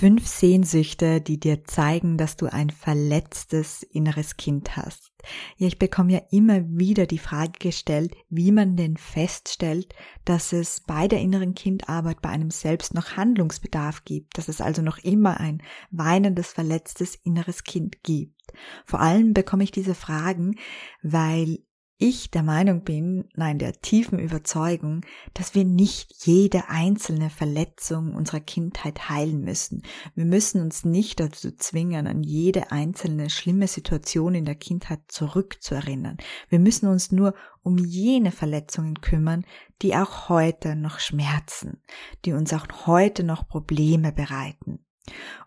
Fünf Sehnsüchte, die dir zeigen, dass du ein verletztes inneres Kind hast. Ja, ich bekomme ja immer wieder die Frage gestellt, wie man denn feststellt, dass es bei der inneren Kindarbeit bei einem selbst noch Handlungsbedarf gibt, dass es also noch immer ein weinendes, verletztes inneres Kind gibt. Vor allem bekomme ich diese Fragen, weil ich der Meinung bin, nein, der tiefen Überzeugung, dass wir nicht jede einzelne Verletzung unserer Kindheit heilen müssen. Wir müssen uns nicht dazu zwingen, an jede einzelne schlimme Situation in der Kindheit zurückzuerinnern. Wir müssen uns nur um jene Verletzungen kümmern, die auch heute noch schmerzen, die uns auch heute noch Probleme bereiten.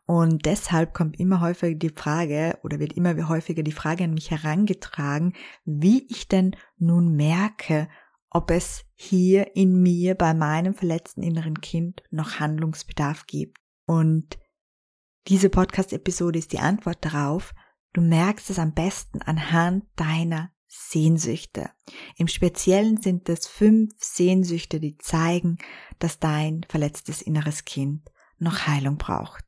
Und deshalb kommt immer häufiger die Frage oder wird immer häufiger die Frage an mich herangetragen, wie ich denn nun merke, ob es hier in mir bei meinem verletzten inneren Kind noch Handlungsbedarf gibt. Und diese Podcast-Episode ist die Antwort darauf. Du merkst es am besten anhand deiner Sehnsüchte. Im Speziellen sind es fünf Sehnsüchte, die zeigen, dass dein verletztes inneres Kind noch Heilung braucht.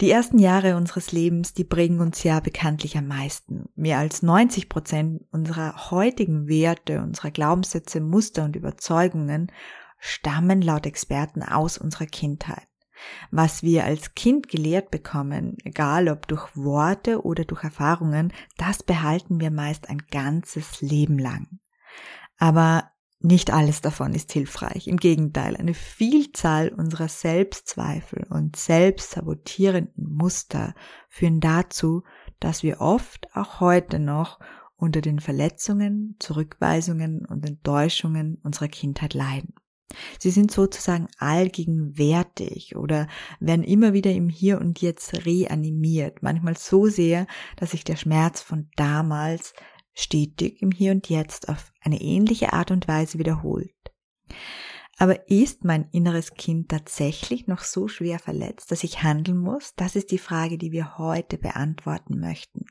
Die ersten Jahre unseres Lebens, die bringen uns ja bekanntlich am meisten. Mehr als 90 Prozent unserer heutigen Werte, unserer Glaubenssätze, Muster und Überzeugungen stammen laut Experten aus unserer Kindheit. Was wir als Kind gelehrt bekommen, egal ob durch Worte oder durch Erfahrungen, das behalten wir meist ein ganzes Leben lang. Aber nicht alles davon ist hilfreich. Im Gegenteil, eine Vielzahl unserer Selbstzweifel und selbstsabotierenden Muster führen dazu, dass wir oft auch heute noch unter den Verletzungen, Zurückweisungen und Enttäuschungen unserer Kindheit leiden. Sie sind sozusagen allgegenwärtig oder werden immer wieder im Hier und Jetzt reanimiert, manchmal so sehr, dass sich der Schmerz von damals stetig im Hier und Jetzt auf eine ähnliche Art und Weise wiederholt. Aber ist mein inneres Kind tatsächlich noch so schwer verletzt, dass ich handeln muss? Das ist die Frage, die wir heute beantworten möchten.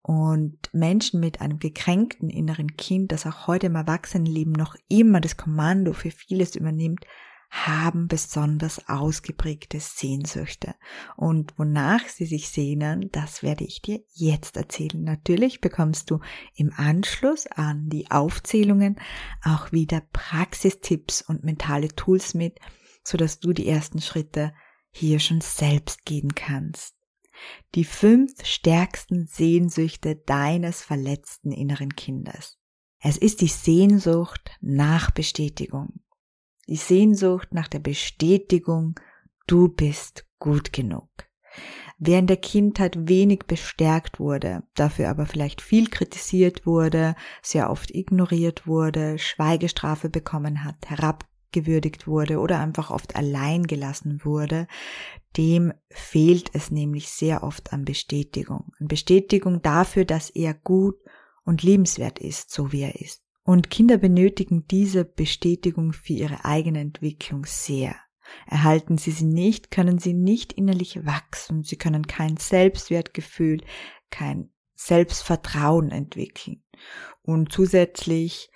Und Menschen mit einem gekränkten inneren Kind, das auch heute im Erwachsenenleben noch immer das Kommando für vieles übernimmt, haben besonders ausgeprägte Sehnsüchte. Und wonach sie sich sehnen, das werde ich dir jetzt erzählen. Natürlich bekommst du im Anschluss an die Aufzählungen auch wieder Praxistipps und mentale Tools mit, sodass du die ersten Schritte hier schon selbst gehen kannst. Die fünf stärksten Sehnsüchte deines verletzten inneren Kindes. Es ist die Sehnsucht nach Bestätigung die Sehnsucht nach der Bestätigung, du bist gut genug. Wer in der Kindheit wenig bestärkt wurde, dafür aber vielleicht viel kritisiert wurde, sehr oft ignoriert wurde, Schweigestrafe bekommen hat, herabgewürdigt wurde oder einfach oft allein gelassen wurde, dem fehlt es nämlich sehr oft an Bestätigung. An Bestätigung dafür, dass er gut und liebenswert ist, so wie er ist. Und Kinder benötigen diese Bestätigung für ihre eigene Entwicklung sehr. Erhalten sie sie nicht, können sie nicht innerlich wachsen, sie können kein Selbstwertgefühl, kein Selbstvertrauen entwickeln. Und zusätzlich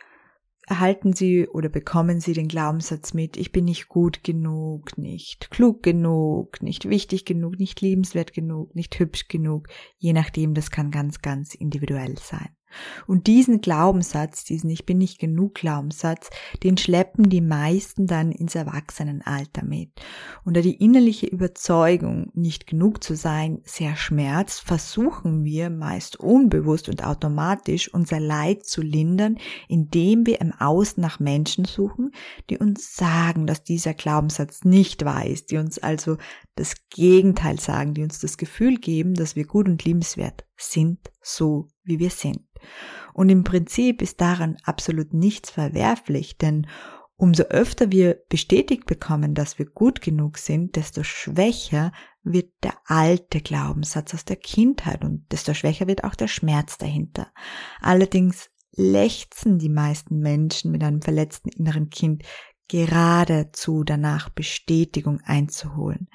erhalten sie oder bekommen sie den Glaubenssatz mit, ich bin nicht gut genug, nicht klug genug, nicht wichtig genug, nicht liebenswert genug, nicht hübsch genug, je nachdem, das kann ganz, ganz individuell sein. Und diesen Glaubenssatz, diesen Ich bin nicht genug Glaubenssatz, den schleppen die meisten dann ins Erwachsenenalter mit. Und da die innerliche Überzeugung, nicht genug zu sein, sehr schmerzt, versuchen wir meist unbewusst und automatisch unser Leid zu lindern, indem wir im Außen nach Menschen suchen, die uns sagen, dass dieser Glaubenssatz nicht wahr ist, die uns also das Gegenteil sagen, die uns das Gefühl geben, dass wir gut und liebenswert sind, so wie wir sind. Und im Prinzip ist daran absolut nichts verwerflich, denn Umso öfter wir bestätigt bekommen, dass wir gut genug sind, desto schwächer wird der alte Glaubenssatz aus der Kindheit und desto schwächer wird auch der Schmerz dahinter. Allerdings lechzen die meisten Menschen mit einem verletzten inneren Kind geradezu danach Bestätigung einzuholen.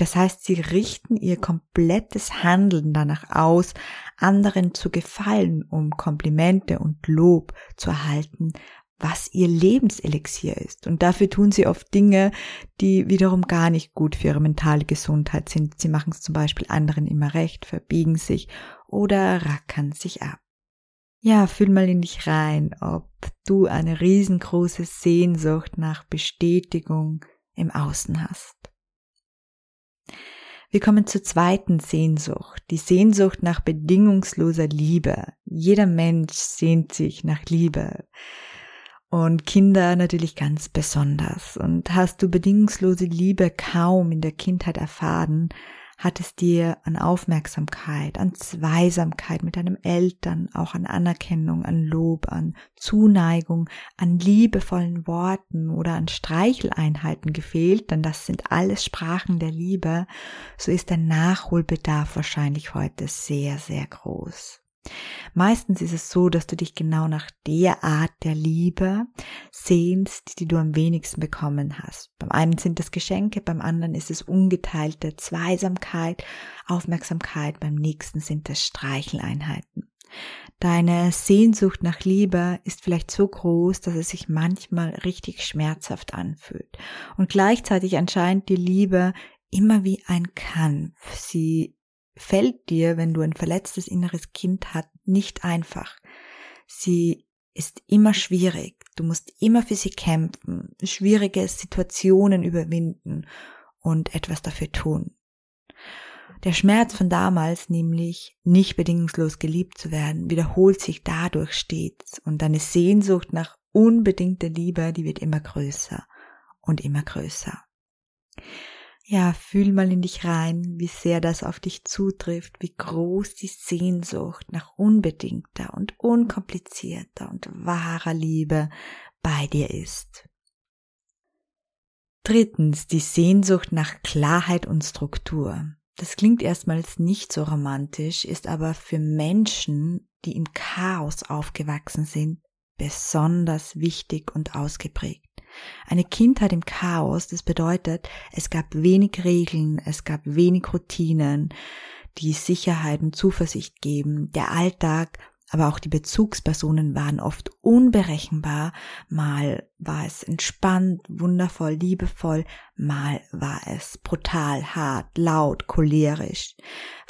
Das heißt, sie richten ihr komplettes Handeln danach aus, anderen zu gefallen, um Komplimente und Lob zu erhalten, was ihr Lebenselixier ist. Und dafür tun sie oft Dinge, die wiederum gar nicht gut für ihre mentale Gesundheit sind. Sie machen es zum Beispiel anderen immer recht, verbiegen sich oder rackern sich ab. Ja, fühl mal in dich rein, ob du eine riesengroße Sehnsucht nach Bestätigung im Außen hast. Wir kommen zur zweiten Sehnsucht, die Sehnsucht nach bedingungsloser Liebe. Jeder Mensch sehnt sich nach Liebe. Und Kinder natürlich ganz besonders. Und hast du bedingungslose Liebe kaum in der Kindheit erfahren, hat es dir an Aufmerksamkeit, an Zweisamkeit mit deinem Eltern, auch an Anerkennung, an Lob, an Zuneigung, an liebevollen Worten oder an Streicheleinheiten gefehlt, denn das sind alles Sprachen der Liebe, so ist der Nachholbedarf wahrscheinlich heute sehr, sehr groß. Meistens ist es so, dass du dich genau nach der Art der Liebe sehnst, die du am wenigsten bekommen hast. Beim einen sind es Geschenke, beim anderen ist es ungeteilte Zweisamkeit, Aufmerksamkeit, beim nächsten sind es Streicheleinheiten. Deine Sehnsucht nach Liebe ist vielleicht so groß, dass es sich manchmal richtig schmerzhaft anfühlt. Und gleichzeitig anscheinend die Liebe immer wie ein Kampf. Sie fällt dir, wenn du ein verletztes inneres Kind hast, nicht einfach. Sie ist immer schwierig. Du musst immer für sie kämpfen, schwierige Situationen überwinden und etwas dafür tun. Der Schmerz von damals, nämlich nicht bedingungslos geliebt zu werden, wiederholt sich dadurch stets und deine Sehnsucht nach unbedingter Liebe, die wird immer größer und immer größer. Ja, fühl mal in dich rein, wie sehr das auf dich zutrifft, wie groß die Sehnsucht nach unbedingter und unkomplizierter und wahrer Liebe bei dir ist. Drittens, die Sehnsucht nach Klarheit und Struktur. Das klingt erstmals nicht so romantisch, ist aber für Menschen, die im Chaos aufgewachsen sind, besonders wichtig und ausgeprägt. Eine Kindheit im Chaos, das bedeutet, es gab wenig Regeln, es gab wenig Routinen, die Sicherheit und Zuversicht geben. Der Alltag, aber auch die Bezugspersonen waren oft unberechenbar. Mal war es entspannt, wundervoll, liebevoll, mal war es brutal, hart, laut, cholerisch.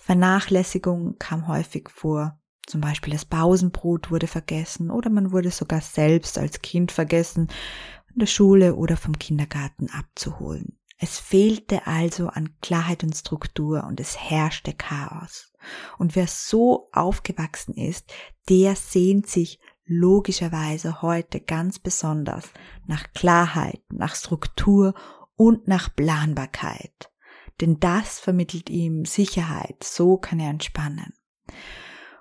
Vernachlässigung kam häufig vor. Zum Beispiel das Pausenbrot wurde vergessen oder man wurde sogar selbst als Kind vergessen von der Schule oder vom Kindergarten abzuholen. Es fehlte also an Klarheit und Struktur und es herrschte Chaos. Und wer so aufgewachsen ist, der sehnt sich logischerweise heute ganz besonders nach Klarheit, nach Struktur und nach Planbarkeit. Denn das vermittelt ihm Sicherheit, so kann er entspannen.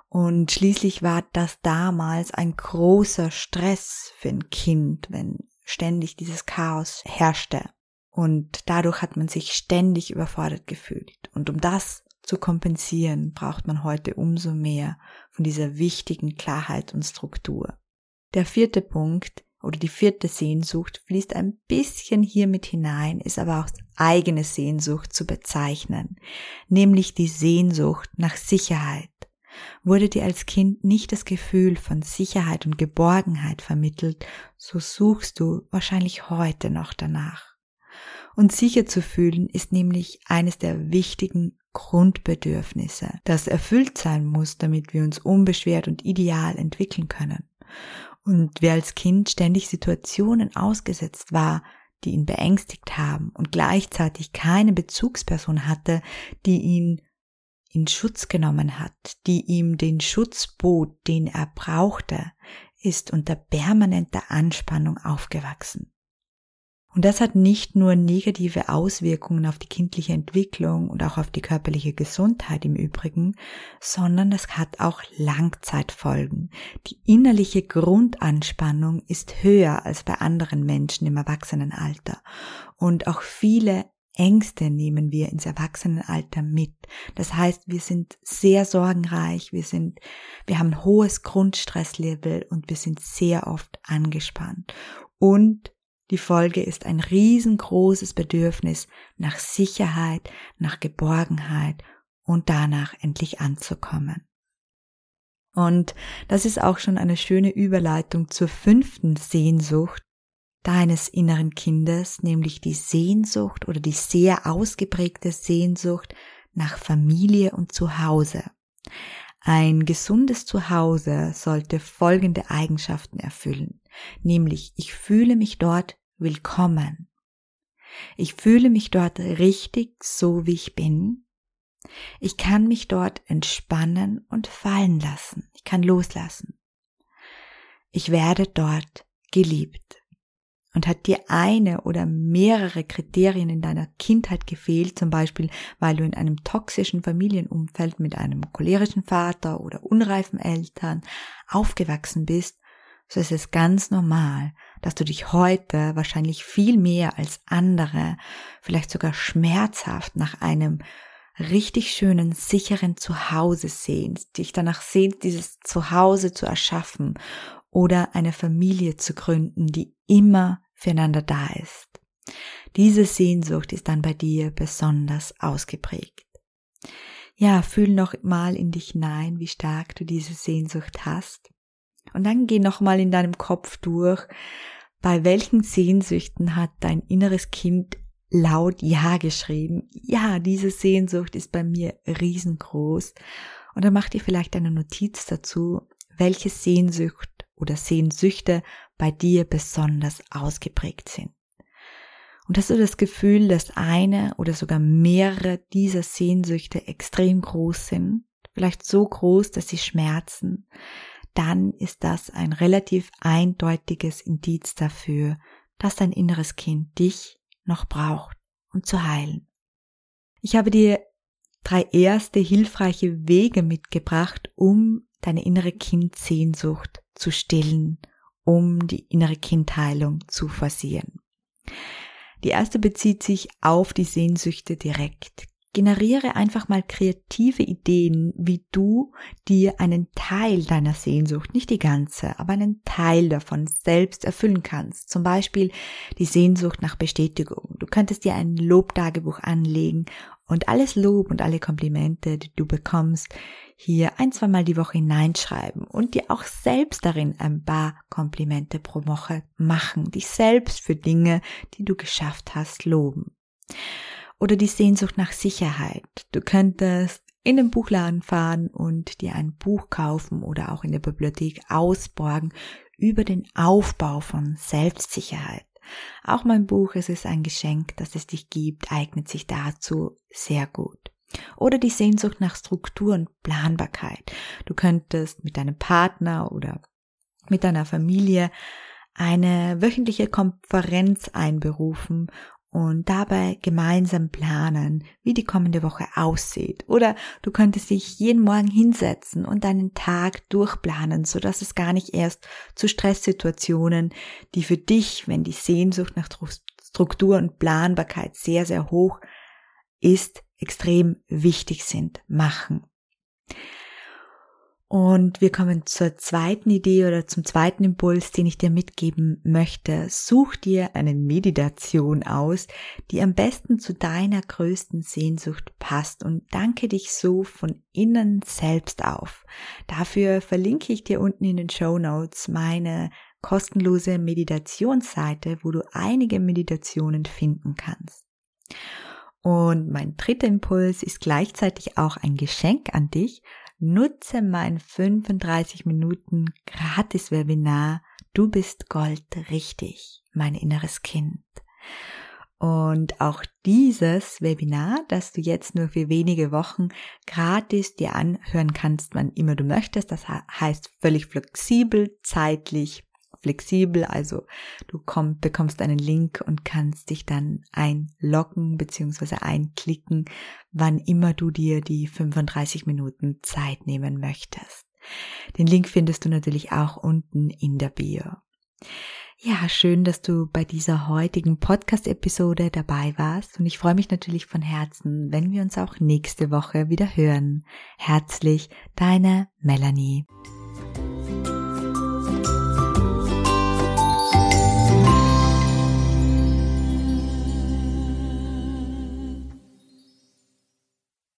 Und schließlich war das damals ein großer Stress für ein Kind, wenn ständig dieses Chaos herrschte. Und dadurch hat man sich ständig überfordert gefühlt. Und um das zu kompensieren, braucht man heute umso mehr von dieser wichtigen Klarheit und Struktur. Der vierte Punkt oder die vierte Sehnsucht fließt ein bisschen hier mit hinein, ist aber auch eigene Sehnsucht zu bezeichnen, nämlich die Sehnsucht nach Sicherheit, Wurde dir als Kind nicht das Gefühl von Sicherheit und Geborgenheit vermittelt, so suchst du wahrscheinlich heute noch danach. Und sicher zu fühlen ist nämlich eines der wichtigen Grundbedürfnisse, das erfüllt sein muss, damit wir uns unbeschwert und ideal entwickeln können. Und wer als Kind ständig Situationen ausgesetzt war, die ihn beängstigt haben und gleichzeitig keine Bezugsperson hatte, die ihn in Schutz genommen hat, die ihm den Schutz bot, den er brauchte, ist unter permanenter Anspannung aufgewachsen. Und das hat nicht nur negative Auswirkungen auf die kindliche Entwicklung und auch auf die körperliche Gesundheit im Übrigen, sondern es hat auch Langzeitfolgen. Die innerliche Grundanspannung ist höher als bei anderen Menschen im Erwachsenenalter. Und auch viele Ängste nehmen wir ins Erwachsenenalter mit. Das heißt, wir sind sehr sorgenreich, wir sind, wir haben ein hohes Grundstresslevel und wir sind sehr oft angespannt. Und die Folge ist ein riesengroßes Bedürfnis nach Sicherheit, nach Geborgenheit und danach endlich anzukommen. Und das ist auch schon eine schöne Überleitung zur fünften Sehnsucht deines inneren Kindes, nämlich die Sehnsucht oder die sehr ausgeprägte Sehnsucht nach Familie und Zuhause. Ein gesundes Zuhause sollte folgende Eigenschaften erfüllen, nämlich ich fühle mich dort willkommen. Ich fühle mich dort richtig so, wie ich bin. Ich kann mich dort entspannen und fallen lassen. Ich kann loslassen. Ich werde dort geliebt. Und hat dir eine oder mehrere Kriterien in deiner Kindheit gefehlt, zum Beispiel weil du in einem toxischen Familienumfeld mit einem cholerischen Vater oder unreifen Eltern aufgewachsen bist, so ist es ganz normal, dass du dich heute wahrscheinlich viel mehr als andere, vielleicht sogar schmerzhaft nach einem richtig schönen, sicheren Zuhause sehnst, dich danach sehnst, dieses Zuhause zu erschaffen oder eine Familie zu gründen, die immer füreinander da ist. Diese Sehnsucht ist dann bei dir besonders ausgeprägt. Ja, fühl noch mal in dich hinein, wie stark du diese Sehnsucht hast. Und dann geh noch mal in deinem Kopf durch, bei welchen Sehnsüchten hat dein inneres Kind laut Ja geschrieben. Ja, diese Sehnsucht ist bei mir riesengroß. Und dann mach dir vielleicht eine Notiz dazu, welche Sehnsucht oder Sehnsüchte bei dir besonders ausgeprägt sind. Und hast du das Gefühl, dass eine oder sogar mehrere dieser Sehnsüchte extrem groß sind, vielleicht so groß, dass sie schmerzen, dann ist das ein relativ eindeutiges Indiz dafür, dass dein inneres Kind dich noch braucht, um zu heilen. Ich habe dir drei erste hilfreiche Wege mitgebracht, um deine innere Kindsehnsucht zu stillen, um die innere Kindheilung zu forcieren. Die erste bezieht sich auf die Sehnsüchte direkt. Generiere einfach mal kreative Ideen, wie du dir einen Teil deiner Sehnsucht, nicht die ganze, aber einen Teil davon selbst erfüllen kannst. Zum Beispiel die Sehnsucht nach Bestätigung. Du könntest dir ein Lobtagebuch anlegen und alles Lob und alle Komplimente, die du bekommst, hier ein, zweimal die Woche hineinschreiben und dir auch selbst darin ein paar Komplimente pro Woche machen, dich selbst für Dinge, die du geschafft hast, loben. Oder die Sehnsucht nach Sicherheit. Du könntest in den Buchladen fahren und dir ein Buch kaufen oder auch in der Bibliothek ausborgen über den Aufbau von Selbstsicherheit. Auch mein Buch, es ist ein Geschenk, das es dich gibt, eignet sich dazu sehr gut. Oder die Sehnsucht nach Struktur und Planbarkeit. Du könntest mit deinem Partner oder mit deiner Familie eine wöchentliche Konferenz einberufen und dabei gemeinsam planen, wie die kommende Woche aussieht. Oder du könntest dich jeden Morgen hinsetzen und deinen Tag durchplanen, so dass es gar nicht erst zu Stresssituationen, die für dich, wenn die Sehnsucht nach Struktur und Planbarkeit sehr, sehr hoch ist, extrem wichtig sind, machen. Und wir kommen zur zweiten Idee oder zum zweiten Impuls, den ich dir mitgeben möchte. Such dir eine Meditation aus, die am besten zu deiner größten Sehnsucht passt und danke dich so von innen selbst auf. Dafür verlinke ich dir unten in den Show Notes meine kostenlose Meditationsseite, wo du einige Meditationen finden kannst. Und mein dritter Impuls ist gleichzeitig auch ein Geschenk an dich. Nutze mein 35 Minuten gratis Webinar Du bist Gold richtig, mein inneres Kind. Und auch dieses Webinar, das du jetzt nur für wenige Wochen gratis dir anhören kannst, wann immer du möchtest, das heißt völlig flexibel, zeitlich flexibel, also du komm, bekommst einen Link und kannst dich dann einloggen bzw. einklicken, wann immer du dir die 35 Minuten Zeit nehmen möchtest. Den Link findest du natürlich auch unten in der Bio. Ja, schön, dass du bei dieser heutigen Podcast-Episode dabei warst und ich freue mich natürlich von Herzen, wenn wir uns auch nächste Woche wieder hören. Herzlich, deine Melanie.